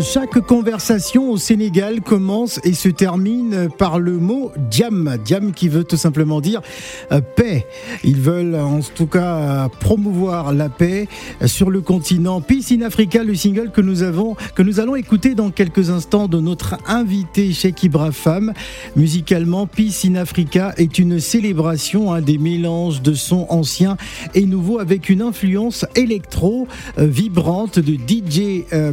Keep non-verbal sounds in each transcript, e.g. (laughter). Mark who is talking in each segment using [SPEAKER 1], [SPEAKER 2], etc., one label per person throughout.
[SPEAKER 1] Chaque conversation au Sénégal commence et se termine par le mot diam. Diam qui veut tout simplement dire euh, paix. Ils veulent en tout cas promouvoir la paix sur le continent. Peace in Africa, le single que nous avons, que nous allons écouter dans quelques instants de notre invité Cheikh Ibrahim. Musicalement, Peace in Africa est une célébration hein, des mélanges de sons anciens et nouveaux avec une influence électro euh, vibrante de DJ euh,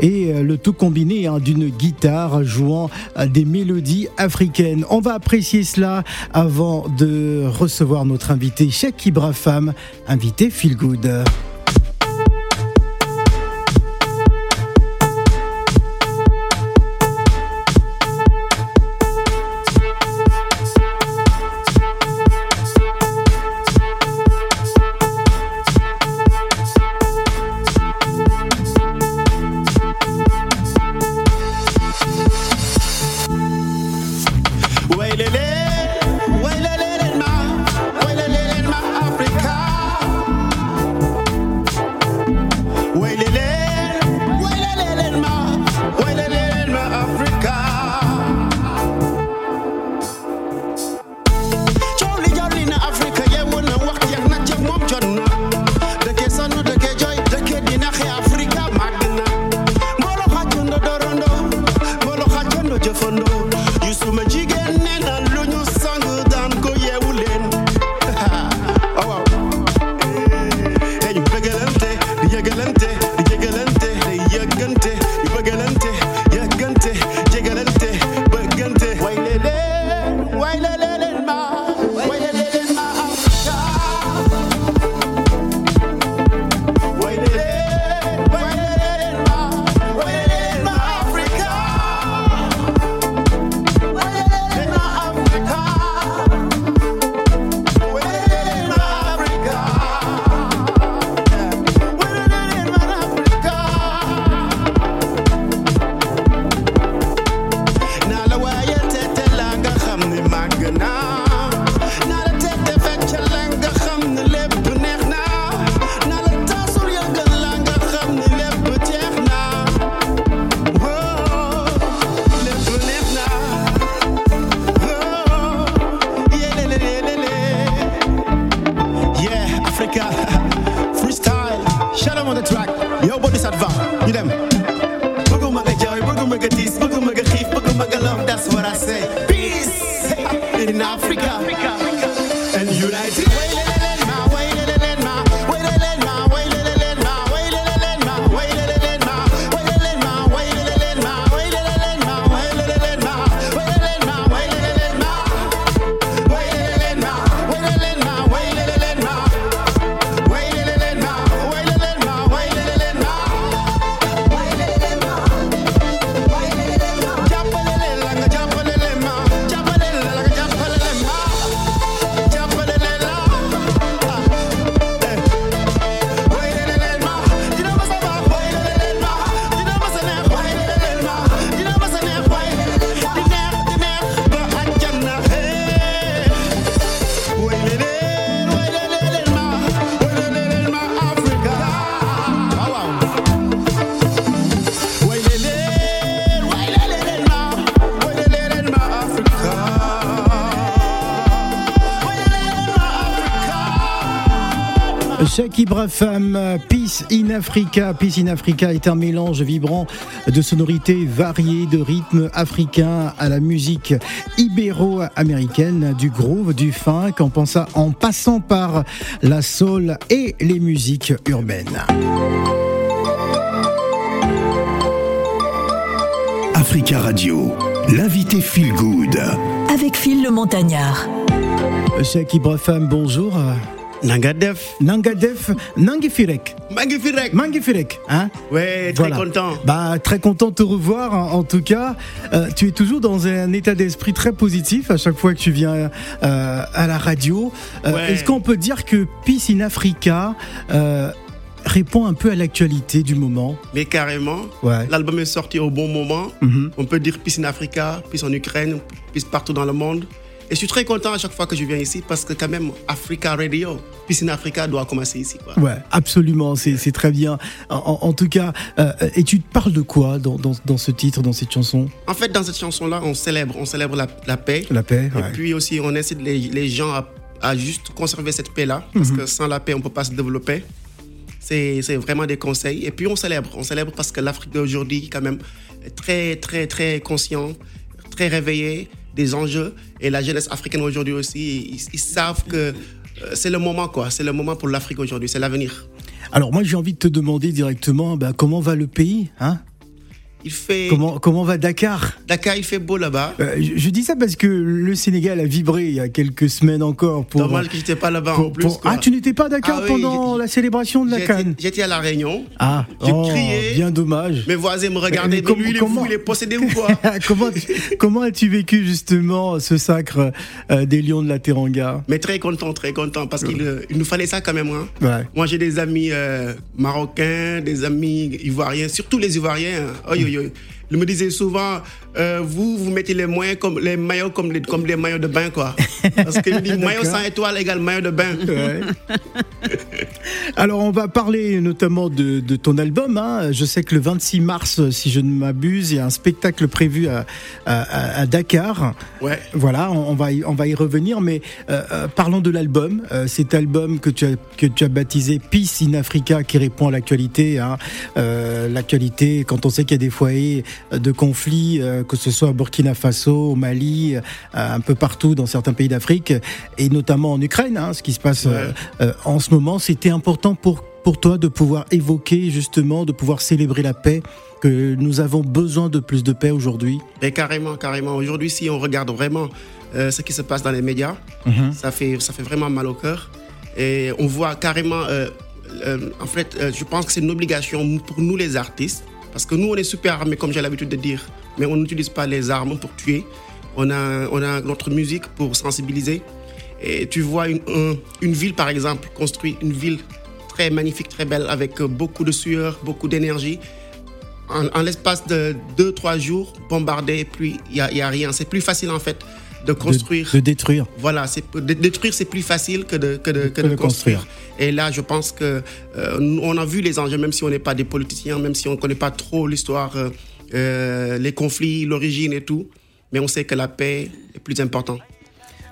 [SPEAKER 1] Et euh, le tout combiné hein, d'une guitare jouant euh, des mélodies africaines. On va apprécier cela avant de recevoir notre invité Cheikh Ibrahim, invité Feel Good. Cheikh Ibrahim, Peace in Africa. Peace in Africa est un mélange vibrant de sonorités variées, de rythmes africains à la musique ibéro-américaine, du groove, du funk, en, pensant, en passant par la soul et les musiques urbaines.
[SPEAKER 2] Africa Radio, l'invité Feel Good.
[SPEAKER 3] Avec Phil le Montagnard.
[SPEAKER 1] Cheikh Ibrahim, bonjour.
[SPEAKER 4] Nangadef.
[SPEAKER 1] Nangadef, Nangifirek.
[SPEAKER 4] Mangifirek.
[SPEAKER 1] Mangifirek, hein
[SPEAKER 4] Ouais, très
[SPEAKER 1] Voilà.
[SPEAKER 4] content.
[SPEAKER 1] Bah, très content de te revoir. En, en tout cas, Euh, tu es toujours dans un état d'esprit très positif à chaque fois que tu viens euh, à la radio. Euh,
[SPEAKER 4] Ouais.
[SPEAKER 1] Est-ce qu'on peut dire que Peace in Africa répond un peu à l'actualité du moment?
[SPEAKER 4] Mais carrément,
[SPEAKER 1] Ouais.
[SPEAKER 4] l'album est sorti au bon moment.
[SPEAKER 1] Mhm.
[SPEAKER 4] On peut dire Peace in Africa, Peace en Ukraine, Peace partout dans le monde.
[SPEAKER 1] Et je suis très content à chaque fois que je viens ici parce que quand même Africa Radio, Piscine Africa doit commencer ici. Quoi.
[SPEAKER 2] Ouais, absolument, c'est très bien. En, en, tout cas, euh, et tu parles de quoi dans, dans, dans, ce titre, dans cette chanson?
[SPEAKER 1] En fait, dans cette chanson-là, on célèbre, on célèbre la, la paix.
[SPEAKER 2] La paix.
[SPEAKER 1] Et puis aussi, on incite les, les gens à, à, juste conserver cette paix-là parce mm -hmm. que sans la paix, on peut pas se développer. C'est vraiment des conseils. Et puis on célèbre, on célèbre parce que l'Afrique d'aujourd'hui, quand même, est très, très, très conscient, très réveillé des enjeux. Et la jeunesse africaine aujourd'hui aussi, ils, savent que c'est le moment, quoi. C'est le moment pour l'Afrique aujourd'hui, c'est l'avenir.
[SPEAKER 2] Alors moi, j'ai envie de te demander directement, bah, comment va le pays hein?
[SPEAKER 1] Il fait...
[SPEAKER 2] Comment, comment va Dakar?
[SPEAKER 1] Dakar, il fait beau là-bas.
[SPEAKER 2] Euh, je, je, dis ça parce que le Sénégal a vibré il y a quelques semaines encore. Pour,
[SPEAKER 1] Dommage que j'étais pas là-bas en plus. Pour...
[SPEAKER 2] Ah, tu n'étais pas à Dakar ah, oui, pendant la célébration de la Cannes?
[SPEAKER 1] J'étais à La Réunion.
[SPEAKER 2] Ah,
[SPEAKER 1] j'ai
[SPEAKER 2] oh,
[SPEAKER 1] crié.
[SPEAKER 2] Bien dommage.
[SPEAKER 1] Mes voisins me regardaient. Mais, mais lui, il est comment... fou, il est possédé ou quoi (laughs)
[SPEAKER 2] Comment, comment as-tu vécu justement ce sacre euh, des Lions de la Teranga?
[SPEAKER 1] Mais très content, très content parce qu'il euh, il nous fallait ça quand même. Hein.
[SPEAKER 2] Ouais.
[SPEAKER 1] Moi, j'ai des amis marocains, des amis ivoiriens, surtout les Ivoiriens. Hein. Oh. Il me disait souvent, euh, vous, vous mettez les moyens comme les maillots comme les, comme les maillots de bain, quoi. Parce que dit (laughs) maillot sans étoile égale maillot de bain.
[SPEAKER 2] Ouais. Alors, on va parler notamment de, de ton album. Hein. Je sais que le 26 mars, si je ne m'abuse, il y a un spectacle prévu à, à, à Dakar.
[SPEAKER 1] Ouais.
[SPEAKER 2] Voilà, on, on, va y, on va y revenir. Mais euh, euh, parlons de l'album. Euh, cet album que tu as, que tu as baptisé Peace in Africa, qui répond à l'actualité. Hein. l'actualité, quand on sait qu'il y a des foyers de conflits, que ce soit au Burkina Faso, au Mali, un peu partout dans certains pays d'Afrique, et notamment en Ukraine, hein, ce qui se passe
[SPEAKER 1] ouais.
[SPEAKER 2] en ce moment. C'était important pour, pour toi de pouvoir évoquer justement, de pouvoir célébrer la paix que nous avons besoin de plus de paix aujourd'hui
[SPEAKER 1] Et carrément, carrément. Aujourd'hui, si on regarde vraiment euh, ce qui se passe dans les médias,
[SPEAKER 2] Mhm.
[SPEAKER 1] ça, fait, ça fait vraiment mal au cœur. Et on voit carrément, euh, euh, en fait, je pense que c'est une obligation pour nous les artistes, parce que nous, on est super armés, comme j'ai l'habitude de dire, mais on n'utilise pas les armes pour tuer. On a, on a notre musique pour sensibiliser. Et tu vois une, un, une ville, par exemple, construire une ville très magnifique, très belle, avec beaucoup de sueur, beaucoup d'énergie. En, en l'espace de 2-3 jours, bombardé, puis il n'y a, rien. C'est plus facile, en fait, de construire.
[SPEAKER 2] De, de détruire.
[SPEAKER 1] Voilà, de détruire, c'est plus facile que de, que de, que de, de construire. construire. Et là, je pense que euh, on a vu les enjeux, même si on n'est pas des politiciens, même si on ne connaît pas trop l'histoire, euh, les conflits, l'origine et tout. Mais on sait que la paix est plus importante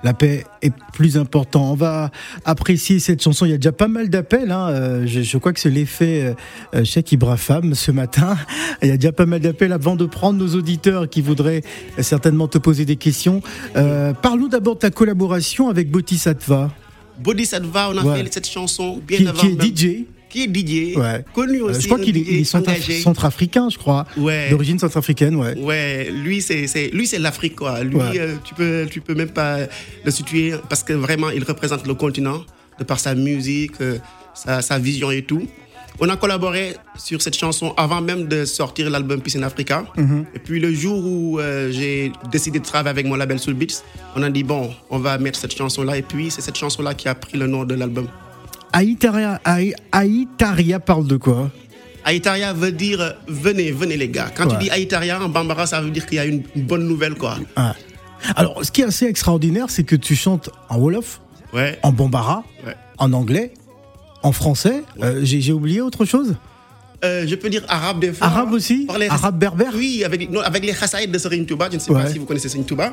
[SPEAKER 2] la paix est plus important. On va apprécier cette chanson. Il y a déjà pas mal d'appels. Hein. Euh, je, je, crois que c'est l'effet euh, Cheikh Ibrahim ce matin. (laughs) Il y a déjà pas mal d'appels avant de prendre nos auditeurs qui voudraient certainement te poser des questions. Euh, Parle-nous d'abord de ta collaboration avec Bodhisattva.
[SPEAKER 1] Bodhisattva, on a
[SPEAKER 2] Ouais.
[SPEAKER 1] fait cette chanson bien
[SPEAKER 2] Qui,
[SPEAKER 1] avant.
[SPEAKER 2] qui est
[SPEAKER 1] même-
[SPEAKER 2] DJ.
[SPEAKER 1] Qui est DJ,
[SPEAKER 2] Ouais.
[SPEAKER 1] connu
[SPEAKER 2] Euh,
[SPEAKER 1] aussi.
[SPEAKER 2] je crois qu'il est, centrafricain, je crois.
[SPEAKER 1] Ouais.
[SPEAKER 2] D'origine centrafricaine, ouais.
[SPEAKER 1] Ouais, lui c'est lui c'est l'Afrique quoi. Lui
[SPEAKER 2] Ouais.
[SPEAKER 1] euh, tu peux tu peux même pas le situer parce que vraiment il représente le continent de par sa musique, euh, sa, sa vision et tout. On a collaboré sur cette chanson avant même de sortir l'album Peace in Africa.
[SPEAKER 2] Mhm.
[SPEAKER 1] Et puis le jour où j'ai décidé de travailler avec mon label Soul Beats, on a dit bon, on va mettre cette chanson là et puis c'est cette chanson là qui a pris le nom de l'album.
[SPEAKER 2] Aïtaria, Aï- Aïtaria parle de quoi
[SPEAKER 1] Aïtaria veut dire venez, venez les gars. Quand
[SPEAKER 2] Ouais.
[SPEAKER 1] tu dis Aïtaria en bambara, ça veut dire qu'il y a une, bonne nouvelle quoi.
[SPEAKER 2] Ah. Alors, ce qui est assez extraordinaire, c'est que tu chantes en Wolof,
[SPEAKER 1] Ouais.
[SPEAKER 2] en Bambara,
[SPEAKER 1] Ouais.
[SPEAKER 2] en anglais, en français. Euh, J'ai oublié autre chose
[SPEAKER 1] Euh, je peux dire arabe des fois.
[SPEAKER 2] Arabe aussi
[SPEAKER 1] les-
[SPEAKER 2] Arabe berbère
[SPEAKER 1] Oui, avec, non, avec les Khassaïd de Serine Touba. Je ne sais pas si vous connaissez Serine Touba.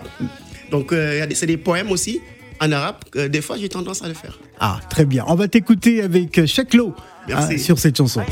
[SPEAKER 1] Donc, euh, c'est des poèmes aussi en arabe. Euh, des fois, j'ai tendance à le faire.
[SPEAKER 2] Ah, très bien. On va t'écouter avec Cheklo
[SPEAKER 1] Merci.
[SPEAKER 2] sur cette chanson.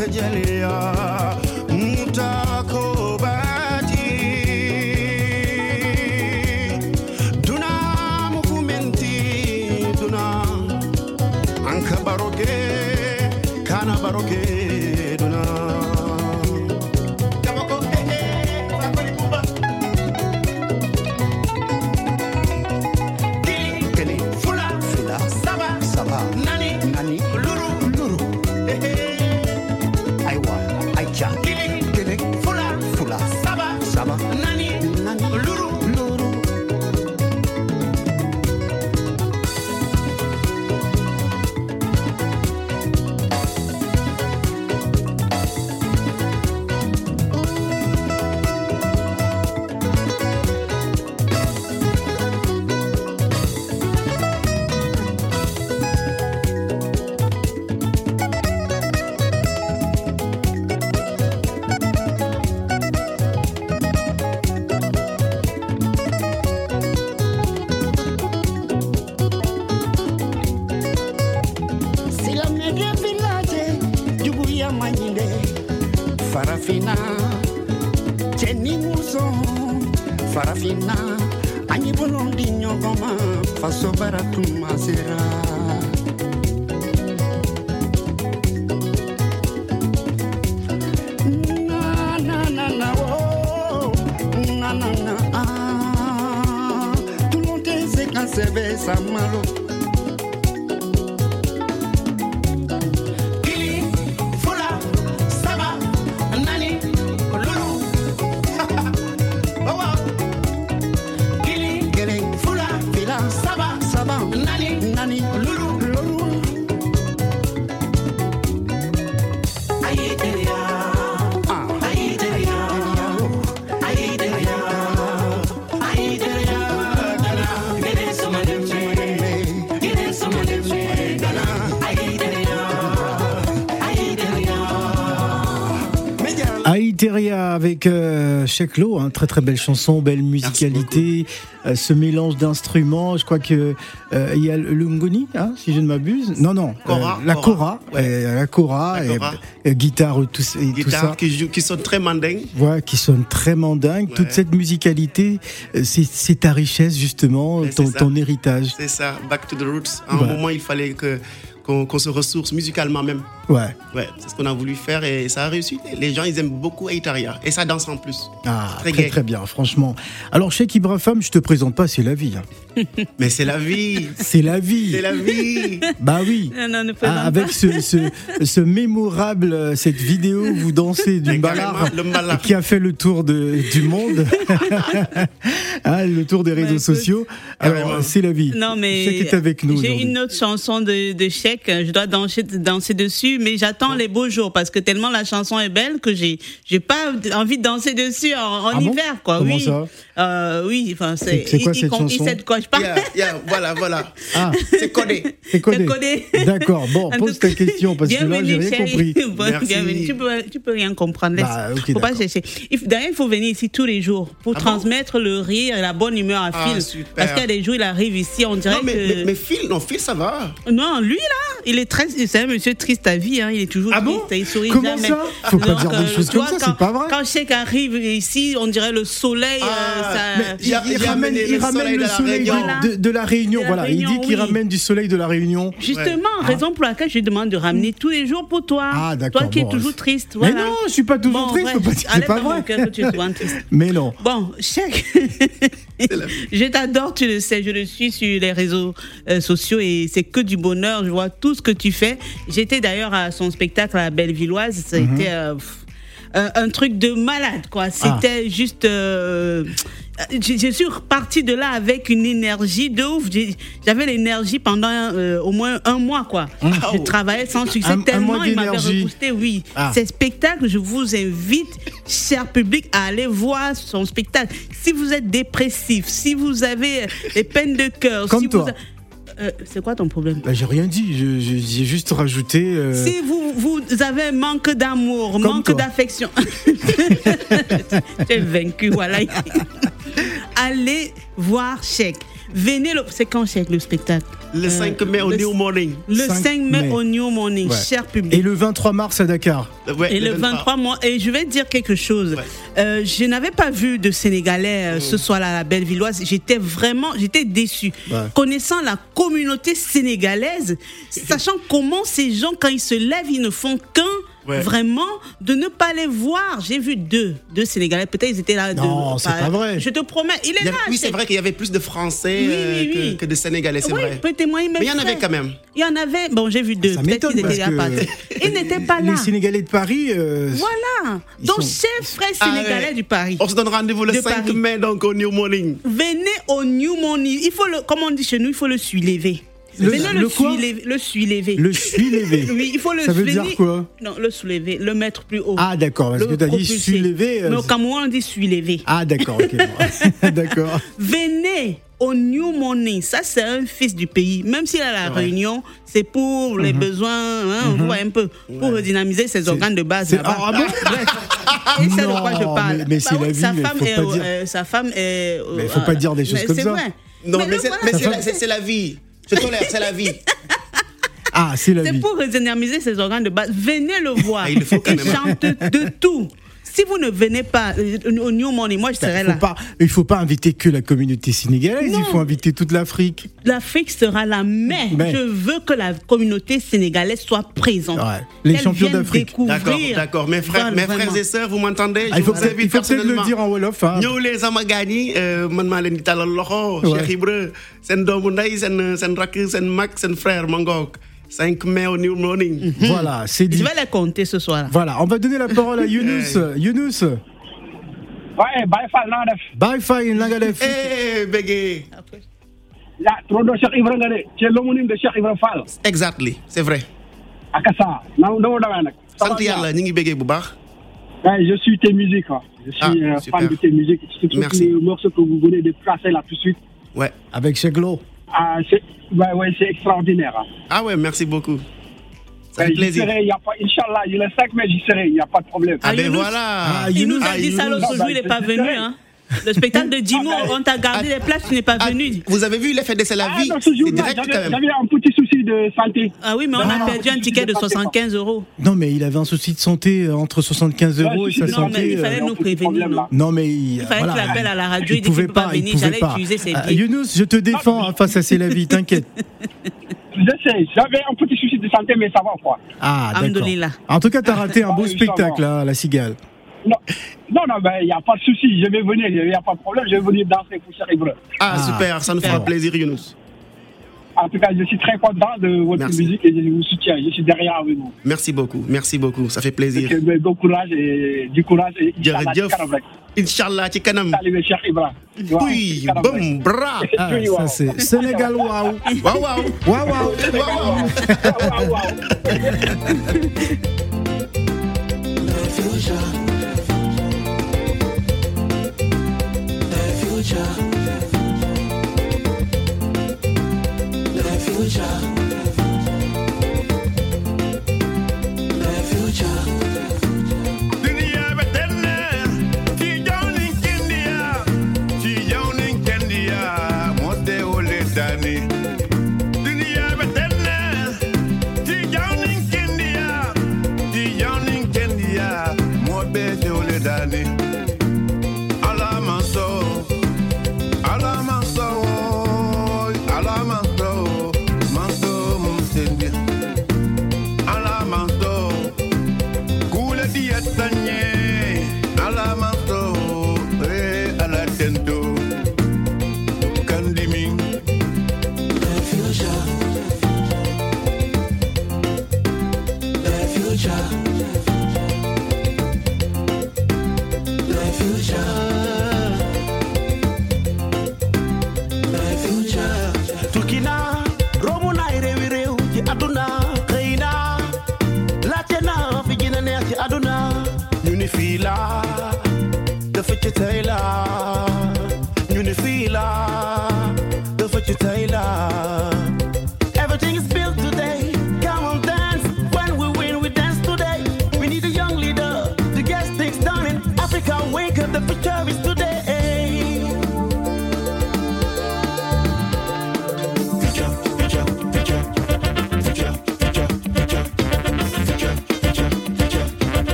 [SPEAKER 5] kajalia mutaa farafinna an y'i bolo di ɲɔgɔn ma faso
[SPEAKER 1] baara tun ma sera Sebe samalo
[SPEAKER 2] Aïteria avec euh, Cheklo, hein, très très belle chanson, belle musicalité, euh, ce mélange d'instruments. Je crois que euh, il y a le ngoni, hein, si je ne m'abuse. Non non,
[SPEAKER 1] Kora,
[SPEAKER 2] la
[SPEAKER 1] kora,
[SPEAKER 2] kora,
[SPEAKER 1] ouais.
[SPEAKER 2] euh, la kora,
[SPEAKER 1] La
[SPEAKER 2] et,
[SPEAKER 1] kora.
[SPEAKER 2] euh, guitare, tout, et tout
[SPEAKER 1] Guitare
[SPEAKER 2] ça.
[SPEAKER 1] qui, joue, qui sont très mandingues.
[SPEAKER 2] Voilà, qui sonne très mandingue. Toute
[SPEAKER 1] Ouais.
[SPEAKER 2] cette musicalité, euh, c'est ta richesse justement,
[SPEAKER 1] Ouais,
[SPEAKER 2] ton, ton héritage.
[SPEAKER 1] C'est ça, back to the roots. À un
[SPEAKER 2] Ouais.
[SPEAKER 1] moment, il fallait que qu'on se ressource musicalement même.
[SPEAKER 2] Ouais.
[SPEAKER 1] Ouais, c'est ce qu'on a voulu faire et ça a réussi. Les gens, ils aiment beaucoup Aitaria et ça danse en plus.
[SPEAKER 2] Ah,
[SPEAKER 1] Très
[SPEAKER 2] très très bien, franchement. Alors, Cheikh Ibrahim, je te présente pas, c'est la vie. hein. (laughs)
[SPEAKER 1] Mais c'est la vie,
[SPEAKER 2] C'est la vie.
[SPEAKER 1] c'est la vie. (laughs)
[SPEAKER 2] Bah oui.
[SPEAKER 6] Non, non, ne
[SPEAKER 2] Ah, avec ce, ce, ce mémorable, euh, cette vidéo où vous dansez du mbalar. qui a fait le tour de, du monde, (laughs) Ah, le tour des réseaux sociaux. Alors, c'est la vie.
[SPEAKER 6] Non, mais
[SPEAKER 2] est avec nous
[SPEAKER 6] j'ai une autre chanson de, de Chèque. Je dois danser, danser dessus, mais j'attends les beaux jours parce que tellement la chanson est belle que j'ai j'ai pas envie de danser dessus en, en
[SPEAKER 2] Ah bon?
[SPEAKER 6] hiver, quoi.
[SPEAKER 2] Comment
[SPEAKER 6] oui.
[SPEAKER 2] ça?
[SPEAKER 6] Euh, oui, enfin, c'est.
[SPEAKER 2] Quoi
[SPEAKER 6] il- il
[SPEAKER 2] cette
[SPEAKER 6] il
[SPEAKER 2] chanson?
[SPEAKER 6] sait de quoi? Je parle.
[SPEAKER 1] Yeah, yeah, voilà, voilà. (laughs)
[SPEAKER 2] Ah,
[SPEAKER 1] C'est codé.
[SPEAKER 2] c'est codé. D'accord. Bon, (laughs) pose ta question parce que là, j'ai
[SPEAKER 6] Bienvenue,
[SPEAKER 2] rien
[SPEAKER 6] chérie.
[SPEAKER 2] compris. (laughs)
[SPEAKER 6] Bon,
[SPEAKER 1] Merci.
[SPEAKER 6] bienvenue. Tu peux, tu peux rien comprendre.
[SPEAKER 2] Bah, ok,
[SPEAKER 6] faut pas chercher. Il faut- D'ailleurs, il faut venir ici tous les jours pour
[SPEAKER 1] Ah bon?
[SPEAKER 6] transmettre le rire et la bonne humeur à
[SPEAKER 1] Ah,
[SPEAKER 6] Phil.
[SPEAKER 1] super.
[SPEAKER 6] Parce qu'il y a des jours, il arrive ici, on dirait
[SPEAKER 1] Non, mais,
[SPEAKER 6] que.
[SPEAKER 1] mais, mais Phil, non, Phil, ça va.
[SPEAKER 6] Non, lui là, il est très, c'est un monsieur triste à vie, hein, il est toujours
[SPEAKER 1] Ah bon
[SPEAKER 6] triste, il sourit
[SPEAKER 2] Comment
[SPEAKER 6] jamais.
[SPEAKER 2] ça Faut pas dire des choses comme ça,
[SPEAKER 6] quand-
[SPEAKER 2] c'est pas vrai.
[SPEAKER 6] Quand Cheikh arrive ici, on dirait le soleil.
[SPEAKER 1] Ah,
[SPEAKER 6] euh, ça-
[SPEAKER 1] mais
[SPEAKER 2] Il, ramène, il
[SPEAKER 1] le
[SPEAKER 2] ramène
[SPEAKER 1] soleil
[SPEAKER 2] le
[SPEAKER 1] de la
[SPEAKER 2] soleil de,
[SPEAKER 6] Réunion.
[SPEAKER 2] de- de la Réunion.
[SPEAKER 6] De la
[SPEAKER 2] Voilà, il dit qu'il
[SPEAKER 6] oui.
[SPEAKER 2] ramène du soleil de la Réunion.
[SPEAKER 6] Justement, raison pour laquelle je lui demande de ramener tous les jours pour toi.
[SPEAKER 2] Ah, d'accord,
[SPEAKER 6] Toi qui
[SPEAKER 2] bon,
[SPEAKER 6] es toujours triste.
[SPEAKER 2] Mais
[SPEAKER 6] Voilà.
[SPEAKER 2] non, je suis pas toujours
[SPEAKER 6] Bon,
[SPEAKER 2] triste.
[SPEAKER 6] ouais,
[SPEAKER 2] faut pas dire- C'est pas vrai. (laughs) Mais non.
[SPEAKER 6] Bon, Cheikh, (laughs) je t'adore, tu le sais, je le suis sur les réseaux euh, sociaux et c'est que du bonheur. Je vois tout ce que tu fais. J'étais d'ailleurs à son spectacle à la Bellevilloise. Ça a
[SPEAKER 2] Mhm.
[SPEAKER 6] été euh, un, truc de malade, quoi.
[SPEAKER 2] Ah.
[SPEAKER 6] C'était juste. euh, je, je suis repartie de là avec une énergie de ouf. J'avais l'énergie pendant euh, au moins un mois, quoi. Je travaillais sans succès
[SPEAKER 2] Un-
[SPEAKER 6] tellement il m'avait reboosté, oui.
[SPEAKER 2] Ah.
[SPEAKER 6] Ces spectacles, je vous invite, cher public, à aller voir son spectacle. Si vous êtes dépressif, si vous avez des peines de cœur,
[SPEAKER 2] Comme
[SPEAKER 6] si
[SPEAKER 2] toi.
[SPEAKER 6] vous... Euh, c'est quoi ton problème
[SPEAKER 2] Bah, j'ai rien dit. J'ai juste rajouté. euh,
[SPEAKER 6] Si vous, vous avez un manque d'amour, manque d'affection, (laughs) tu es vaincu, voilà. Allez voir Chèque. Venez, le... c'est quand Chèque le spectacle?
[SPEAKER 1] Le
[SPEAKER 6] Euh,
[SPEAKER 1] 5 mai au
[SPEAKER 6] le-
[SPEAKER 1] New Morning.
[SPEAKER 6] Le
[SPEAKER 2] 5
[SPEAKER 6] 5 mai,
[SPEAKER 2] mai.
[SPEAKER 6] au New Morning,
[SPEAKER 2] Ouais.
[SPEAKER 6] cher public.
[SPEAKER 2] Et le 23 mars à Dakar.
[SPEAKER 1] Ouais,
[SPEAKER 6] Et le 23 mois, et je vais te dire quelque chose.
[SPEAKER 1] Ouais.
[SPEAKER 6] Euh, je n'avais pas vu de Sénégalais euh, ce soir-là à la Bellevilloise. J'étais vraiment, j'étais déçue.
[SPEAKER 2] Ouais.
[SPEAKER 6] Connaissant la communauté sénégalaise, sachant comment ces gens, quand ils se lèvent, ils ne font qu'un.
[SPEAKER 1] Ouais.
[SPEAKER 6] Vraiment, de ne pas les voir. J'ai vu deux, deux Sénégalais. Peut-être ils étaient là.
[SPEAKER 2] Non, c'est pas vrai.
[SPEAKER 6] Je te promets, il est
[SPEAKER 1] Il
[SPEAKER 6] là.
[SPEAKER 1] oui, c'est vrai qu'il y avait plus de Français
[SPEAKER 6] Oui,
[SPEAKER 1] euh,
[SPEAKER 6] oui,
[SPEAKER 1] que-
[SPEAKER 6] oui.
[SPEAKER 1] Que, de Sénégalais, c'est
[SPEAKER 6] Oui,
[SPEAKER 1] vrai.
[SPEAKER 6] peut témoigner,
[SPEAKER 1] Mais il y en avait quand même.
[SPEAKER 6] Il y en avait. Bon, j'ai vu deux.
[SPEAKER 2] Ça
[SPEAKER 6] Peut-être
[SPEAKER 2] m'étonne
[SPEAKER 6] qu'ils étaient
[SPEAKER 2] parce
[SPEAKER 6] là.
[SPEAKER 2] que
[SPEAKER 6] pas- Ils n'étaient pas là.
[SPEAKER 2] Les Sénégalais de Paris. euh,
[SPEAKER 6] Voilà. Donc,
[SPEAKER 2] sont-
[SPEAKER 6] chef frère
[SPEAKER 1] Ah,
[SPEAKER 6] sénégalais
[SPEAKER 1] ouais.
[SPEAKER 6] du Paris.
[SPEAKER 1] On se donne rendez-vous le
[SPEAKER 6] De
[SPEAKER 1] 5
[SPEAKER 6] Paris.
[SPEAKER 1] mai, donc au New Morning.
[SPEAKER 6] Venez au New Money. Il faut le, comme on dit chez nous, il faut le suilever.
[SPEAKER 2] Le-
[SPEAKER 6] Venez
[SPEAKER 2] le
[SPEAKER 6] le,
[SPEAKER 2] quoi.
[SPEAKER 6] Le suilever.
[SPEAKER 2] Le. (laughs)
[SPEAKER 6] Oui, il faut le
[SPEAKER 2] Ça veut dire quoi
[SPEAKER 6] Non, le soulever, le mettre plus haut.
[SPEAKER 2] Ah, d'accord. Parce
[SPEAKER 6] Le
[SPEAKER 2] que tu as dit
[SPEAKER 6] propulser.
[SPEAKER 2] suis levé. euh,
[SPEAKER 6] Mais au Cameroun, on dit suilever.
[SPEAKER 2] Ah, d'accord. ok, (laughs) (laughs) d'accord.
[SPEAKER 6] Venez au New Money. Ça, c'est un fils du pays. Même s'il a la réunion, c'est pour les
[SPEAKER 2] Mhm.
[SPEAKER 6] besoins, hein, vous voyez un peu, pour redynamiser ses organes de base
[SPEAKER 2] c'est- ah, bon.
[SPEAKER 6] Il sait de quoi je
[SPEAKER 2] Non,
[SPEAKER 6] parle.
[SPEAKER 2] mais- mais c'est la vie,
[SPEAKER 6] sa
[SPEAKER 2] mais
[SPEAKER 6] femme
[SPEAKER 2] faut
[SPEAKER 6] est,
[SPEAKER 2] pas
[SPEAKER 6] au-
[SPEAKER 2] dire-
[SPEAKER 6] euh, sa femme est. euh,
[SPEAKER 2] Mais faut pas dire des choses
[SPEAKER 6] mais
[SPEAKER 2] comme
[SPEAKER 6] c'est
[SPEAKER 2] ça.
[SPEAKER 6] vrai.
[SPEAKER 1] Non, mais, c'est
[SPEAKER 6] voilà,
[SPEAKER 1] mais
[SPEAKER 6] c'est
[SPEAKER 1] c'est
[SPEAKER 6] la-
[SPEAKER 1] c'est- c'est la vie. Je tolère, c'est la vie. (laughs)
[SPEAKER 2] Ah, c'est la
[SPEAKER 6] C'est
[SPEAKER 2] vie.
[SPEAKER 6] pour redynamiser ses organes de base. Venez le voir.
[SPEAKER 1] Ah, il le faut quand même.
[SPEAKER 6] chante de tout. Si vous ne venez pas euh, au New Money, moi je serai là.
[SPEAKER 2] pas, il faut pas inviter que la communauté sénégalaise,
[SPEAKER 6] Non.
[SPEAKER 2] il faut inviter toute l'Afrique.
[SPEAKER 6] L'Afrique sera là, mais,
[SPEAKER 2] Mais.
[SPEAKER 6] je veux que la communauté sénégalaise soit présente.
[SPEAKER 2] Ouais. Les champions d'Afrique.
[SPEAKER 1] D'accord, d'accord. Mes frères, mes frères et sœurs, vous m'entendez?
[SPEAKER 2] Ah, il faut peut-être le dire en Wolof. Hein.
[SPEAKER 1] leen sama gaañ yi euh, man maa leen di talal
[SPEAKER 2] Ouais.
[SPEAKER 1] Cheikh doomu ndey seen seen rakk seen mag seen frère ma ngoog 5 mai au New Morning.
[SPEAKER 2] Voilà, c'est
[SPEAKER 6] Je
[SPEAKER 2] dit.
[SPEAKER 6] vais les compter ce soir.
[SPEAKER 2] Voilà, on va donner la parole à (laughs) Younous. Younous,
[SPEAKER 7] waaye Baye Fall naa def
[SPEAKER 2] bye fine, la nga def.
[SPEAKER 1] eh bégué
[SPEAKER 7] la trondo Cheikh Ibra nga de c'est l'homonyme de Cheikh Ibra Fall.
[SPEAKER 1] Exactly c'est vrai.
[SPEAKER 7] Akasa na dama demee nag
[SPEAKER 1] sant yàlla ñu ngi béggee bu baax.
[SPEAKER 7] Ouais, je suis tes musiques hein. je suis
[SPEAKER 1] Ah,
[SPEAKER 7] euh, fan de tes musiques surtout
[SPEAKER 1] Merci.
[SPEAKER 7] le morceau que vous venez de placer là tout de suite.
[SPEAKER 1] Ouais.
[SPEAKER 2] Avec Cheglo.
[SPEAKER 7] Ah, c'est ouais, extraordinaire hein.
[SPEAKER 1] ah ouais merci beaucoup ça fait
[SPEAKER 7] j'y
[SPEAKER 1] plaisir
[SPEAKER 7] serai, il y a pas, Inch'Allah, il est 5 mai, j'y serai, il n'y a pas de problème.
[SPEAKER 1] ah ben voilà
[SPEAKER 2] Ah,
[SPEAKER 6] Il nous a dit ça l'autre jour, il n'est pas venu. Hein. Le spectacle de (laughs) Dimo,
[SPEAKER 7] Ah,
[SPEAKER 6] on t'a gardé les places, tu n'es pas
[SPEAKER 1] Ah,
[SPEAKER 6] venu.
[SPEAKER 1] vous avez vu l'effet de c'est la
[SPEAKER 7] Ah,
[SPEAKER 1] vie direct
[SPEAKER 7] j'avais un petit souci de santé.
[SPEAKER 6] Ah oui, mais on a perdu un ticket de
[SPEAKER 7] je ne sais pas.
[SPEAKER 6] 75 euros.
[SPEAKER 2] Non, mais il avait un souci de santé euh, entre 75 euros et sa
[SPEAKER 6] Non, mais
[SPEAKER 2] santé.
[SPEAKER 6] il fallait
[SPEAKER 2] euh,
[SPEAKER 6] nous prévenir. non
[SPEAKER 2] Non, mais il,
[SPEAKER 6] Il fallait qu'il appelle à la radio, il peut pas venir,
[SPEAKER 2] pouvait
[SPEAKER 6] j'allais utiliser ses
[SPEAKER 2] Ah,
[SPEAKER 6] billets.
[SPEAKER 2] Younous, je te défends hein, face à C'est la vie, t'inquiète. (laughs)
[SPEAKER 7] Je sais, j'avais un petit souci de santé, mais ça va quoi.
[SPEAKER 2] Ah, d'accord.
[SPEAKER 6] Alhamdoulilah.
[SPEAKER 2] En tout cas, t'as raté un beau
[SPEAKER 7] Ah,
[SPEAKER 2] spectacle, là, à la cigale.
[SPEAKER 7] Non, non, non, ben, il n'y a pas de souci, je vais venir, il n'y a pas de problème, je vais venir danser pour Ibra.
[SPEAKER 1] ah
[SPEAKER 2] Ah,
[SPEAKER 1] super. Ça nous fera plaisir Younous.
[SPEAKER 7] En tout cas, je suis très content de votre
[SPEAKER 1] Merci.
[SPEAKER 7] musique et je vous soutiens, je suis derrière avec vous.
[SPEAKER 1] merci beaucoup. Merci beaucoup. Ça fait plaisir.
[SPEAKER 7] Ben, bon courage et du courage et Inch'Allah, ci kanam Talibé Cheikh Ibra.
[SPEAKER 1] Oui bum bra. (laughs)
[SPEAKER 2] Ah, ça c'est Sénégal, waouh.
[SPEAKER 1] waaw waaw.
[SPEAKER 2] Waouh, waouh.
[SPEAKER 1] waaw waaw (laughs) (laughs)
[SPEAKER 8] future. The future.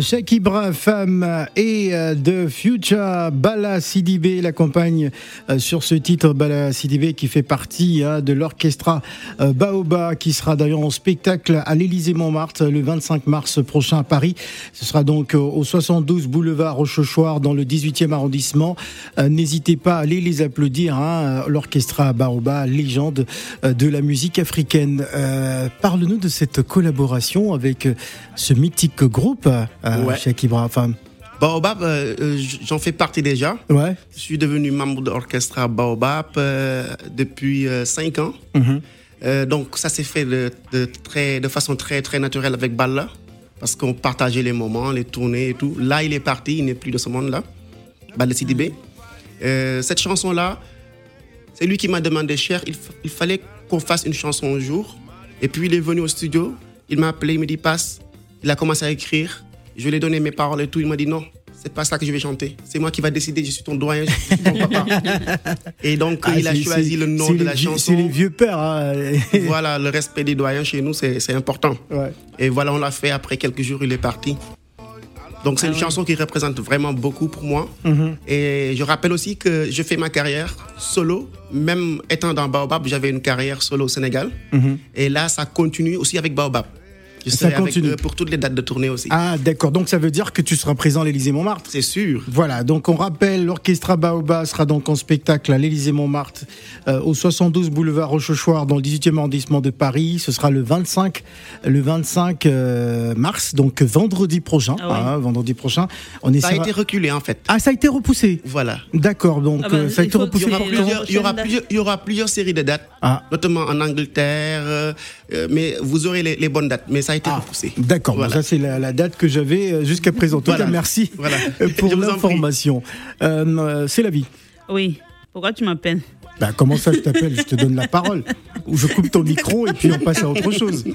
[SPEAKER 2] Cheikh Ibra, femme et euh, de Future Bala Sidibé l'accompagne euh, sur ce titre Bala Sidibé qui fait partie hein, de l'orchestra euh, Baoba qui sera d'ailleurs en spectacle à l'Élysée Montmartre le 25 mars prochain à Paris. Ce sera donc euh, au 72 boulevard Rochechouart dans le 18e arrondissement. Euh, N'hésitez pas à aller les applaudir. Hein, l'orchestra Baoba, légende euh, de la musique africaine. Euh, Parle-nous de cette collaboration avec euh, ce mythique groupe, euh,
[SPEAKER 1] Ouais.
[SPEAKER 2] Cheikh Ibra. Enfin,
[SPEAKER 1] Baobab, euh, euh, j'en fais partie déjà.
[SPEAKER 2] ouais.
[SPEAKER 1] Je suis devenu membre de l'orchestre Baobab euh, depuis 5 ans.
[SPEAKER 2] Mhm.
[SPEAKER 1] Euh, donc ça s'est fait de, de très, de façon très, très naturelle avec Balla, parce qu'on partageait les moments, les tournées et tout. Là, il est parti, il n'est plus de ce monde-là. Balla Sidibé. Euh, cette chanson-là, c'est lui qui m'a demandé, cher, il, il fallait qu'on fasse une chanson un jour. Et puis il est venu au studio, il m'a appelé, il me dit, passe. Il a commencé à écrire. Je lui ai donné mes paroles et tout. Il m'a dit, non, c'est pas ça que je vais chanter. C'est moi qui va décider, je suis ton doyen, je suis ton papa. (laughs) Et donc,
[SPEAKER 2] Ah,
[SPEAKER 1] il a choisi le nom de la
[SPEAKER 2] vieux-
[SPEAKER 1] chanson.
[SPEAKER 2] C'est les vieux pères. hein. (laughs)
[SPEAKER 1] Voilà, le respect des doyens chez nous, c'est important.
[SPEAKER 2] Ouais.
[SPEAKER 1] Et voilà, on l'a fait. Après quelques jours, il est parti. Donc, c'est une chanson qui représente vraiment beaucoup pour moi.
[SPEAKER 2] Mhm.
[SPEAKER 1] Et je rappelle aussi que je fais ma carrière solo. Même étant dans Baobab, j'avais une carrière solo au Sénégal.
[SPEAKER 2] Mhm.
[SPEAKER 1] Et là, ça continue aussi avec Baobab. Je
[SPEAKER 2] Ça
[SPEAKER 1] serai
[SPEAKER 2] continue.
[SPEAKER 1] pour toutes les dates de tournée aussi.
[SPEAKER 2] Ah, d'accord. Donc ça veut dire que tu seras présent à l'Élysée-Montmartre.
[SPEAKER 1] C'est sûr.
[SPEAKER 2] Voilà, donc on rappelle, l'Orchestra Baoba sera donc en spectacle à l'Élysée-Montmartre euh, au 72 boulevard Rochechouart dans le 18e arrondissement de Paris. Ce sera le 25, le 25 euh, mars, donc vendredi prochain.
[SPEAKER 6] Ah
[SPEAKER 2] hein, vendredi prochain. On
[SPEAKER 1] Ça a été reculé, en fait.
[SPEAKER 2] Ah, ça a été repoussé.
[SPEAKER 1] Voilà.
[SPEAKER 2] D'accord, donc
[SPEAKER 6] Ah bah,
[SPEAKER 2] euh, ça a été repoussé
[SPEAKER 1] Il y, aura plusieurs, il y aura plusieurs séries de dates,
[SPEAKER 2] Ah.
[SPEAKER 1] notamment en Angleterre, euh, euh, mais vous aurez les, les bonnes dates, mais ça a été
[SPEAKER 2] Ah,
[SPEAKER 1] repoussé.
[SPEAKER 2] D'accord, bon,
[SPEAKER 1] Voilà.
[SPEAKER 2] ça c'est la, la date que j'avais euh, jusqu'à présent. En tout
[SPEAKER 1] Voilà.
[SPEAKER 2] cas, merci
[SPEAKER 1] Voilà.
[SPEAKER 2] pour l'information. Euh, c'est la vie.
[SPEAKER 6] Oui. Pourquoi tu m'appelles?
[SPEAKER 2] Bah, comment ça je t'appelle? Je te donne la parole. Ou je coupe ton micro et puis on passe à autre chose. (laughs)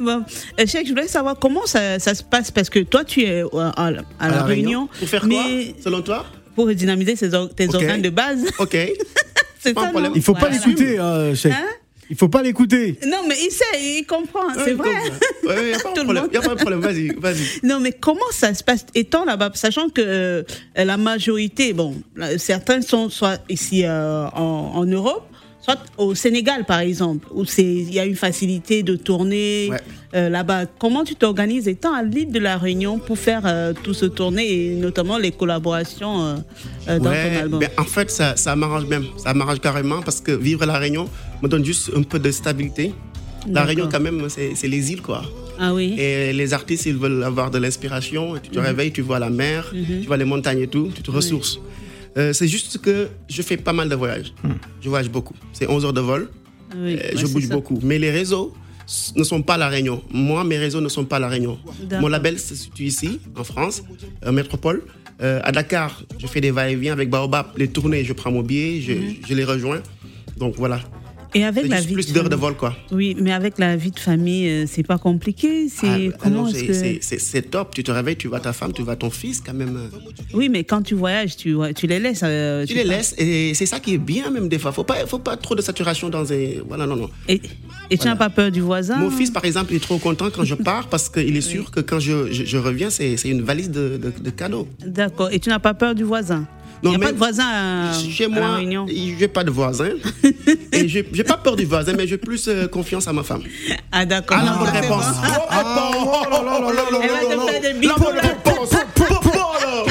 [SPEAKER 6] Bon, euh, Cheikh, je voulais savoir comment ça, ça se passe parce que toi, tu es à, la- à la, Réunion,
[SPEAKER 1] Pour faire quoi, selon toi?
[SPEAKER 6] pour dynamiser ses or- tes organes de base.
[SPEAKER 1] Ok. (laughs)
[SPEAKER 6] C'est
[SPEAKER 1] Pas un
[SPEAKER 6] ça,
[SPEAKER 1] problème.
[SPEAKER 2] Il faut pas l'écouter, hein, Cheikh.
[SPEAKER 6] Hein
[SPEAKER 2] Il faut pas l'écouter.
[SPEAKER 6] Non, mais il sait, il comprend, c'est
[SPEAKER 1] Ouais,
[SPEAKER 6] vrai.
[SPEAKER 1] comme ça. Ouais, y a pas (laughs) de problème.
[SPEAKER 6] monde.
[SPEAKER 1] Y a pas de problème. Vas-y, vas-y.
[SPEAKER 6] Non, mais comment ça se passe étant là-bas, sachant que euh, la majorité, bon, certains sont soit ici euh, en, en Europe, soit au Sénégal par exemple, où il y a une facilité de tourner
[SPEAKER 1] Ouais.
[SPEAKER 6] euh, là-bas. Comment tu t'organises étant à l'île de la Réunion pour faire euh, tout ce tournée et notamment les collaborations euh, dans ton
[SPEAKER 1] Ouais,
[SPEAKER 6] album?
[SPEAKER 1] ben, en fait, ça, ça m'arrange même. Ça m'arrange carrément parce que vivre à La Réunion me donne juste un peu de stabilité. La. Réunion, quand même, c'est les îles, quoi.
[SPEAKER 6] Ah oui.
[SPEAKER 1] Et les artistes, ils veulent avoir de l'inspiration. Tu te
[SPEAKER 6] Mhm.
[SPEAKER 1] réveilles, tu vois la mer, tu vois les montagnes et tout, tu te ressources. Euh, c'est juste que je fais pas mal de voyages. Je voyage beaucoup. C'est 11 heures de vol.
[SPEAKER 6] Ah oui,
[SPEAKER 1] Euh,
[SPEAKER 6] ouais,
[SPEAKER 1] je bouge beaucoup. Mais les réseaux ne sont pas à La Réunion. Moi, mes réseaux ne sont pas à La Réunion. Mon label se situe ici, en France, en métropole. Euh, à Dakar, je fais des va-et-vient avec Baobab. Les tournées, je prends mon billet, je, je les rejoins. Donc voilà.
[SPEAKER 6] Et avec la
[SPEAKER 1] juste
[SPEAKER 6] vie
[SPEAKER 1] plus
[SPEAKER 6] de
[SPEAKER 1] d'heures de vol, quoi.
[SPEAKER 6] Oui, mais avec la vie de famille, euh, c'est pas compliqué. C'est
[SPEAKER 1] Ah,
[SPEAKER 6] comment
[SPEAKER 1] non,
[SPEAKER 6] est-ce
[SPEAKER 1] c'est-
[SPEAKER 6] que
[SPEAKER 1] top. Tu te réveilles, tu vois ta femme, tu vois ton fils, quand même.
[SPEAKER 6] Oui, mais quand tu voyages, tu, tu les laisses. euh,
[SPEAKER 1] Tu les laisses et c'est ça qui est bien même des fois. Faut pas, faut pas trop de saturation dans un. Voilà, non, non.
[SPEAKER 6] Et, et tu n'as pas peur du voisin
[SPEAKER 1] Mon fils, par exemple, il est trop content quand je pars parce qu'il est sûr que quand je, je, je reviens, c'est c'est une valise de, de, de cadeaux.
[SPEAKER 6] D'accord. Et tu n'as pas peur du voisin? Il n'y a pas de voisin à,
[SPEAKER 1] Chez
[SPEAKER 6] à La
[SPEAKER 1] moi,
[SPEAKER 6] Réunion
[SPEAKER 1] je n'ai pas de voisin. et je n'ai pas peur du voisin, mais j'ai plus euh, confiance à ma femme.
[SPEAKER 6] Ah, d'accord.
[SPEAKER 1] Ah, la
[SPEAKER 6] Non,
[SPEAKER 1] bonne réponse.
[SPEAKER 6] bon.
[SPEAKER 2] oh là là là là
[SPEAKER 6] Elle va te faire des
[SPEAKER 1] La
[SPEAKER 6] bisous,
[SPEAKER 1] bonne
[SPEAKER 6] là.
[SPEAKER 1] réponse.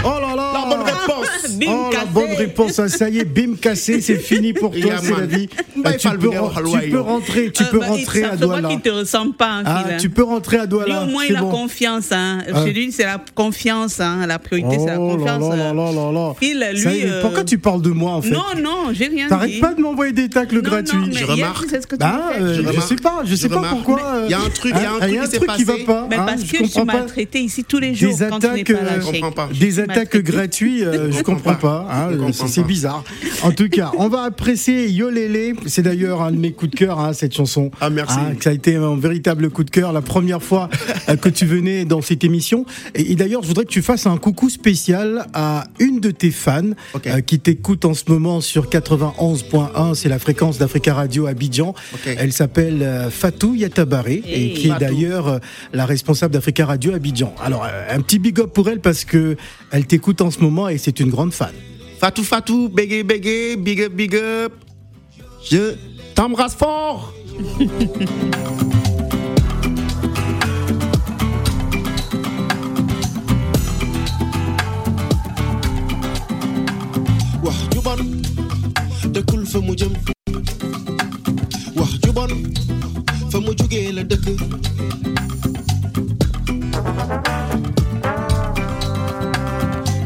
[SPEAKER 2] Oh là là
[SPEAKER 1] La bonne réponse.
[SPEAKER 6] Bim,
[SPEAKER 2] Oh, la bonne réponse, ah, ça y est, bim cassé, c'est (laughs) fini pour toi, c'est la vie.
[SPEAKER 1] Bah,
[SPEAKER 2] Euh, tu, peux, tu peux rentrer, tu
[SPEAKER 6] Euh,
[SPEAKER 2] peux
[SPEAKER 6] bah,
[SPEAKER 2] rentrer à Douala.
[SPEAKER 6] qu'il te ressemble pas, hein,
[SPEAKER 2] Ah,
[SPEAKER 6] hein.
[SPEAKER 2] tu peux rentrer à Douala.
[SPEAKER 6] Lui, au moins, il a
[SPEAKER 2] bon.
[SPEAKER 6] confiance. Hein.
[SPEAKER 2] Ah.
[SPEAKER 6] Chez lui, c'est la confiance. Hein. La priorité, c'est la
[SPEAKER 2] Oh
[SPEAKER 6] confiance.
[SPEAKER 2] là là
[SPEAKER 6] euh.
[SPEAKER 2] là là là.
[SPEAKER 6] Phil, lui,
[SPEAKER 2] est,
[SPEAKER 6] euh,
[SPEAKER 2] Pourquoi tu parles de moi en fait?
[SPEAKER 6] Non, non, j'ai rien dit.
[SPEAKER 2] T'arrêtes pas de m'envoyer des tacles
[SPEAKER 6] Non,
[SPEAKER 2] gratuits.
[SPEAKER 6] Non, mais
[SPEAKER 1] Je remarque.
[SPEAKER 2] Bah, euh,
[SPEAKER 1] Je
[SPEAKER 2] je sais pas, je
[SPEAKER 1] Je
[SPEAKER 2] sais pas pourquoi.
[SPEAKER 1] Il y a un truc- il y a un
[SPEAKER 2] hein,
[SPEAKER 1] truc
[SPEAKER 2] il y a un
[SPEAKER 1] qui
[SPEAKER 2] qui va pas. Hein,
[SPEAKER 6] parce
[SPEAKER 2] je
[SPEAKER 6] que tu
[SPEAKER 2] comprends
[SPEAKER 6] m'as
[SPEAKER 2] pas.
[SPEAKER 6] traité ici tous les jours
[SPEAKER 2] Des attaques, euh,
[SPEAKER 1] Je
[SPEAKER 2] gratuites, euh, je
[SPEAKER 1] comprends (laughs)
[SPEAKER 2] comprends
[SPEAKER 1] pas.
[SPEAKER 2] pas. hein,
[SPEAKER 1] comprends
[SPEAKER 2] c'est
[SPEAKER 1] pas.
[SPEAKER 2] bizarre. En tout cas, on va apprécier Yolélé. C'est d'ailleurs un de mes coups de cœur, hein, cette chanson.
[SPEAKER 1] Ah, merci.
[SPEAKER 2] Hein, ça a été un véritable coup de cœur la première fois euh, que tu venais dans cette émission. Et, et d'ailleurs, je voudrais que tu fasses un coucou spécial à une de tes fans euh, qui t'écoute en ce moment sur 91.1. C'est la fréquence d'Africa Radio Abidjan. Elle s'appelle euh, Fatou Yatabaré et qui est d'ailleurs euh, la responsable d'Africa Radio Abidjan. Alors, un petit big up pour elle parce que elle t'écoute en ce moment et c'est une grande fan.
[SPEAKER 1] Fatou Fatou, bégué bégué, big up big up. Je t'embrasse fort.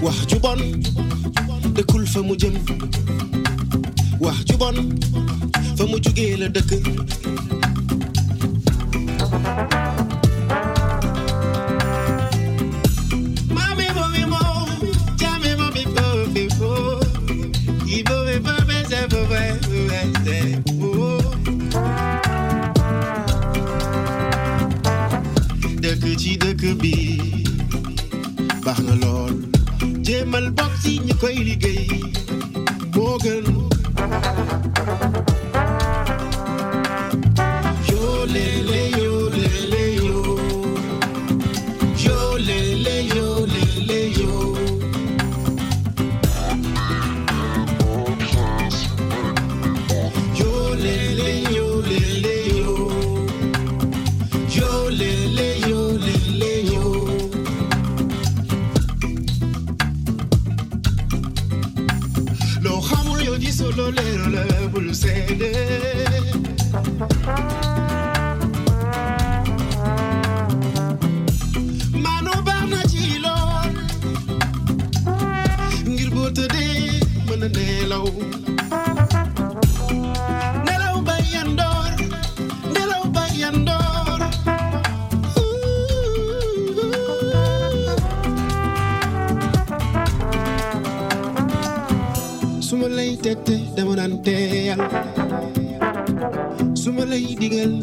[SPEAKER 8] Wax ju bon dëkkul fa mu jëm. Wax ju bon fa mu jugee la dëkk. Dëkk ci dëkk bi yombal bokk si koy lay tette dama naan teeyal su lay digal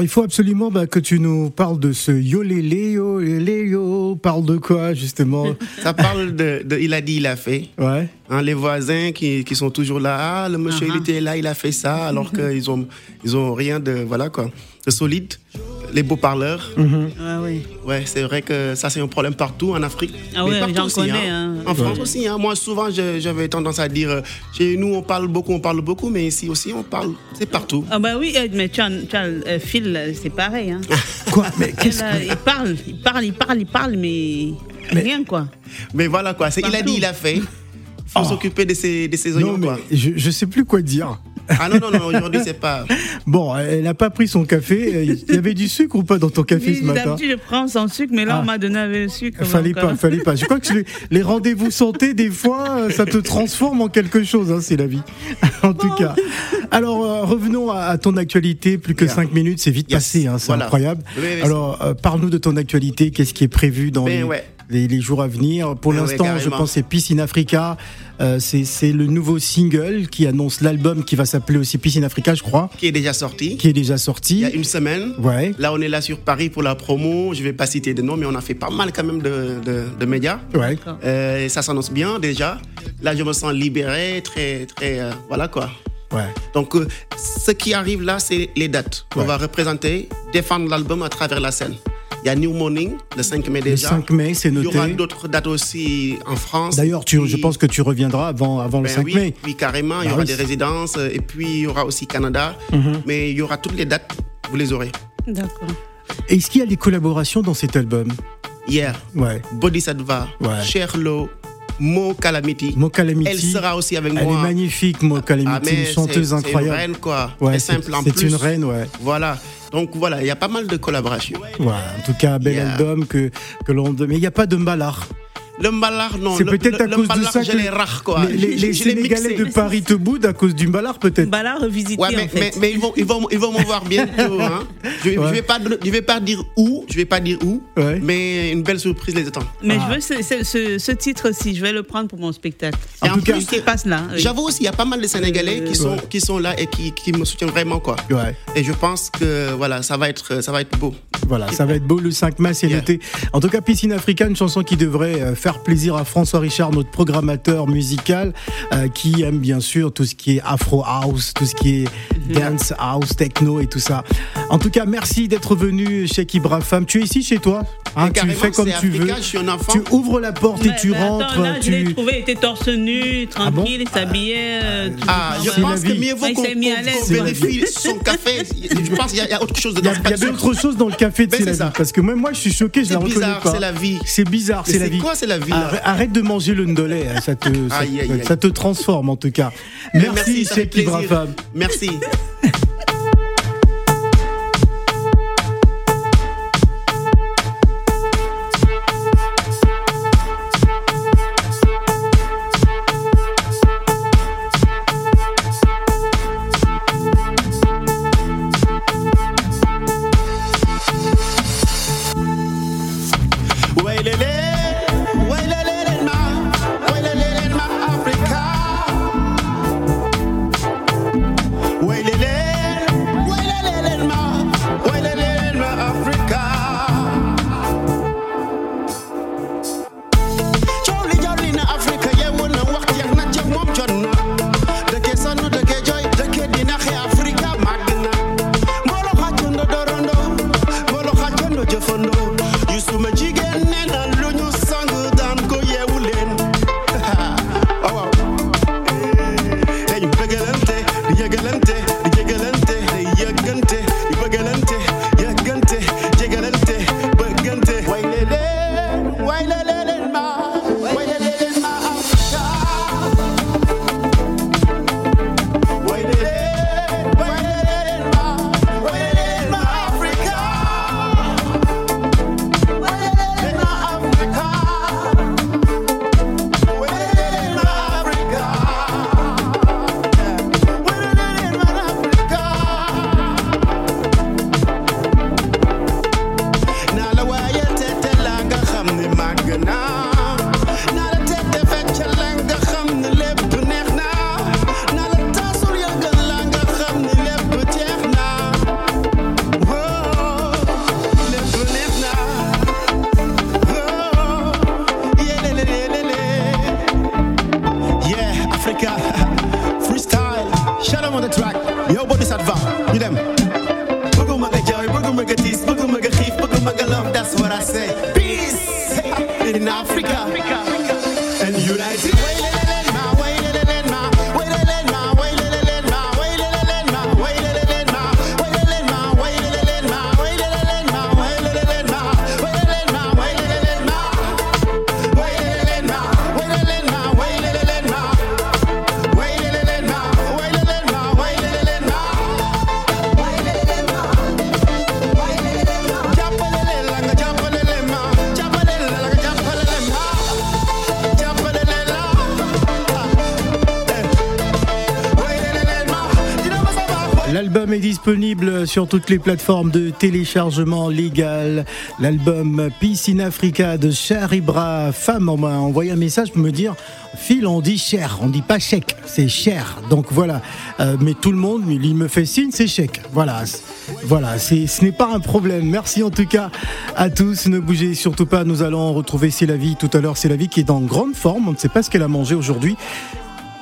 [SPEAKER 2] Alors il faut absolument bah, que tu nous parles de ce yolélé, yolélé, yo. Parle de quoi justement? (laughs)
[SPEAKER 1] Ça parle de, de il a dit, il a fait.
[SPEAKER 2] Ouais.
[SPEAKER 1] Hein, les voisins qui, qui sont toujours là, ah, le monsieur il était là, il a fait ça, alors (laughs) qu'ils ont, ils ont rien de, voilà quoi, de solide. Les beaux parleurs.
[SPEAKER 6] Ah oui.
[SPEAKER 1] Ouais, c'est vrai que ça c'est un problème partout en Afrique.
[SPEAKER 6] Ah
[SPEAKER 1] Mais
[SPEAKER 6] ouais,
[SPEAKER 1] partout
[SPEAKER 6] j'en
[SPEAKER 1] aussi,
[SPEAKER 6] connais,
[SPEAKER 1] hein.
[SPEAKER 6] hein.
[SPEAKER 1] En France aussi. hein. Moi souvent je- j'avais tendance à dire, euh, chez nous on parle beaucoup, on parle beaucoup, mais ici aussi on parle, c'est partout.
[SPEAKER 6] Ah bah oui, euh, mais tu as, tu as euh, Phil, euh, c'est pareil. Hein.
[SPEAKER 2] Quoi Mais qu'est-ce
[SPEAKER 6] Là, il parle, il parle, il parle, il parle, mais, rien quoi.
[SPEAKER 1] Mais voilà quoi, c'est il a dit, il a fait. Il faut
[SPEAKER 2] Oh.
[SPEAKER 1] s'occuper de ses, de ses
[SPEAKER 2] Non
[SPEAKER 1] oignons
[SPEAKER 2] mais
[SPEAKER 1] quoi.
[SPEAKER 2] je, je sais plus quoi dire.
[SPEAKER 1] Ah non, non, non, aujourd'hui c'est pas.
[SPEAKER 2] Bon, elle n'a pas pris son café. Il y avait du sucre ou pas dans ton café ce matin
[SPEAKER 6] D'habitude, je prends sans sucre, mais là,
[SPEAKER 2] Ah.
[SPEAKER 6] on m'a donné avec le sucre.
[SPEAKER 2] Fallait
[SPEAKER 6] donc, euh,
[SPEAKER 2] pas, fallait pas. Je crois que les, les rendez-vous santé, des fois, ça te transforme en quelque chose, hein, c'est la vie. (laughs) en tout cas. Alors, euh, revenons à, à ton actualité. Plus que
[SPEAKER 1] Yeah.
[SPEAKER 2] 5 minutes, c'est vite
[SPEAKER 1] Yes.
[SPEAKER 2] passé, hein, c'est
[SPEAKER 1] Voilà.
[SPEAKER 2] incroyable.
[SPEAKER 1] Oui, oui,
[SPEAKER 2] Alors, euh, parle-nous de ton actualité. Qu'est-ce qui est prévu dans
[SPEAKER 1] Ben
[SPEAKER 2] les,
[SPEAKER 1] ouais.
[SPEAKER 2] Les, les jours à venir Pour
[SPEAKER 1] ouais,
[SPEAKER 2] l'instant, je pense que c'est Peace in Africa. Euh, c'est le nouveau single qui annonce l'album qui va s'appeler aussi Peace in Africa, je crois,
[SPEAKER 1] qui est déjà sorti.
[SPEAKER 2] qui est déjà
[SPEAKER 1] Il
[SPEAKER 2] sorti.
[SPEAKER 1] y a une semaine.
[SPEAKER 2] Ouais,
[SPEAKER 1] Là, on est là sur Paris pour la promo. Je vais pas citer de noms, mais on a fait pas mal quand même de, de, de médias.
[SPEAKER 2] ouais.
[SPEAKER 1] Euh, et ça s'annonce bien déjà. Là, je me sens libéré, très, très, euh, voilà quoi.
[SPEAKER 2] Ouais.
[SPEAKER 1] Donc, euh, ce qui arrive là, c'est les dates.
[SPEAKER 2] Ouais.
[SPEAKER 1] On va représenter, défendre l'album à travers la scène. Il y a New Morning, le 5 mai
[SPEAKER 2] Le
[SPEAKER 1] déjà.
[SPEAKER 2] 5 mai, c'est
[SPEAKER 1] Il y aura
[SPEAKER 2] noté.
[SPEAKER 1] d'autres dates aussi en France.
[SPEAKER 2] D'ailleurs, tu, je pense que tu reviendras avant, avant le
[SPEAKER 1] Ben
[SPEAKER 2] 5
[SPEAKER 1] oui,
[SPEAKER 2] mai.
[SPEAKER 1] Oui, carrément. Il y
[SPEAKER 2] Bah
[SPEAKER 1] aura
[SPEAKER 2] oui,
[SPEAKER 1] des résidences. euh, Et puis, il y aura aussi Canada.
[SPEAKER 2] Mhm.
[SPEAKER 1] Mais il y aura toutes les dates. Vous les aurez.
[SPEAKER 6] D'accord.
[SPEAKER 2] Est-ce qu'il y a des collaborations dans cet album?
[SPEAKER 1] Hier,
[SPEAKER 2] Ouais.
[SPEAKER 1] Bodhisattva,
[SPEAKER 2] Ouais.
[SPEAKER 1] Sherlo, Mo Calamity.
[SPEAKER 2] Mo Calamity.
[SPEAKER 1] Elle sera aussi avec
[SPEAKER 2] Elle
[SPEAKER 1] moi.
[SPEAKER 2] est magnifique, Mo Calamity,
[SPEAKER 1] Ah,
[SPEAKER 2] une chanteuse
[SPEAKER 1] c'est-
[SPEAKER 2] incroyable.
[SPEAKER 1] C'est une reine, quoi.
[SPEAKER 2] Ouais, c'est
[SPEAKER 1] simple en
[SPEAKER 2] c'est
[SPEAKER 1] plus.
[SPEAKER 2] une reine, ouais.
[SPEAKER 1] Voilà. Donc voilà, il y a pas mal de collaborations.
[SPEAKER 2] En tout cas, bel
[SPEAKER 1] Yeah.
[SPEAKER 2] album que, que l'on. Mais il n'y a pas de mbalar.
[SPEAKER 1] Le mbalar, non.
[SPEAKER 2] C'est
[SPEAKER 1] le-
[SPEAKER 2] peut-être à
[SPEAKER 1] le
[SPEAKER 2] cause de
[SPEAKER 1] mbalar,
[SPEAKER 2] ça
[SPEAKER 1] je
[SPEAKER 2] que
[SPEAKER 1] les rare, quoi.
[SPEAKER 2] les, les-
[SPEAKER 1] Je-
[SPEAKER 2] les
[SPEAKER 1] je l'ai
[SPEAKER 2] Sénégalais de Paris te boudent à cause du mbalar, peut-être.
[SPEAKER 6] Là, revisiter
[SPEAKER 1] Ouais, mais,
[SPEAKER 6] en fait.
[SPEAKER 1] mais, mais ils vont, ils vont, ils vont me voir bientôt. Hein. Je, vais-
[SPEAKER 2] Ouais.
[SPEAKER 1] je vais pas, je vais pas dire où, je vais pas dire où,
[SPEAKER 2] Ouais.
[SPEAKER 1] mais une belle surprise les attend.
[SPEAKER 6] Mais
[SPEAKER 2] Ah.
[SPEAKER 6] je veux ce, ce, ce- ce titre-ci, je vais le prendre pour mon spectacle.
[SPEAKER 2] En
[SPEAKER 1] Et
[SPEAKER 2] tout cas-
[SPEAKER 6] Tout ce qui passe là. oui.
[SPEAKER 1] J'avoue aussi, il y a pas mal de Sénégalais qui sont,
[SPEAKER 2] Ouais.
[SPEAKER 1] qui sont là et qui, qui me soutiennent vraiment, quoi.
[SPEAKER 2] Ouais.
[SPEAKER 1] Et je pense que voilà, ça va être, ça va être beau.
[SPEAKER 2] Voilà, ça va être beau le 5 mai, c'est noté. En tout cas, Piscine Africa, une chanson qui devrait euh, faire plaisir à François Richard, notre programmateur musical, euh, qui aime bien sûr tout ce qui est Afro House, tout ce qui est dance, house, techno et tout ça. En tout cas, merci d'être venu chez Ibrahim. Tu es ici chez toi hein, Tu fais comme tu veux.
[SPEAKER 1] Africa, je suis un enfant.
[SPEAKER 2] Tu ouvres la porte et tu
[SPEAKER 6] mais attends,
[SPEAKER 2] rentres.
[SPEAKER 6] là, je l'ai
[SPEAKER 2] tu...
[SPEAKER 6] trouvé, il était torse nu, tranquille, il s'habillait. euh,
[SPEAKER 1] Ah, je
[SPEAKER 2] C'est la
[SPEAKER 1] pense que
[SPEAKER 2] vie.
[SPEAKER 1] mieux vaut qu'on
[SPEAKER 6] s'est mis à
[SPEAKER 1] qu'on-
[SPEAKER 6] l'aise,
[SPEAKER 1] qu'on
[SPEAKER 6] ouais.
[SPEAKER 1] vérifie son café. Je pense qu'il y, a- il y a autre chose
[SPEAKER 2] Il y,
[SPEAKER 1] dedans.
[SPEAKER 2] il avait autre chose dans le café de
[SPEAKER 1] Ben.
[SPEAKER 2] Parce que même moi, je suis choqué, je
[SPEAKER 1] C'est
[SPEAKER 2] la reconnais
[SPEAKER 1] bizarre,
[SPEAKER 2] pas.
[SPEAKER 1] c'est la vie.
[SPEAKER 2] C'est bizarre, c'est la
[SPEAKER 1] c'est
[SPEAKER 2] vie.
[SPEAKER 1] quoi, c'est la
[SPEAKER 2] Arrête, arrête de manger le ndolé, hein, ça te, ça,
[SPEAKER 1] Aïe, aïe, aïe.
[SPEAKER 2] ça te transforme en tout cas. Merci,
[SPEAKER 1] fait
[SPEAKER 2] Cheikh.
[SPEAKER 1] Merci.
[SPEAKER 2] Disponible sur toutes les plateformes de téléchargement légal. L'album Peace in Africa de Cher Ibra Femme m'a envoyé un message pour me dire Phil, on dit cher, on dit pas chèque, c'est cher. Donc voilà. Euh, mais tout le monde, il me fait signe, c'est chèque. Voilà. Voilà, ce n'est pas un problème. Merci en tout cas à tous. Ne bougez surtout pas. Nous allons retrouver C'est la vie tout à l'heure. C'est la vie qui est en grande forme. On ne sait pas ce qu'elle a mangé aujourd'hui.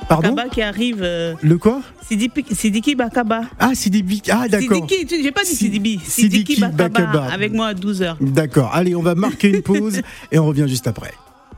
[SPEAKER 2] Pardon
[SPEAKER 6] Kaba qui arrive. euh,
[SPEAKER 2] Le quoi
[SPEAKER 6] Sidiki, Sidiki Bakaba.
[SPEAKER 2] Ah, Sidibi. Ah, d'accord.
[SPEAKER 6] Sidiki, j'ai pas dit
[SPEAKER 2] Si-
[SPEAKER 6] Sidibi.
[SPEAKER 2] Sidiki
[SPEAKER 6] Sidiki Bakaba.
[SPEAKER 2] Bakaba.
[SPEAKER 6] Avec moi à 12h.
[SPEAKER 2] D'accord. Allez, on va marquer une pause (laughs) et on revient juste après.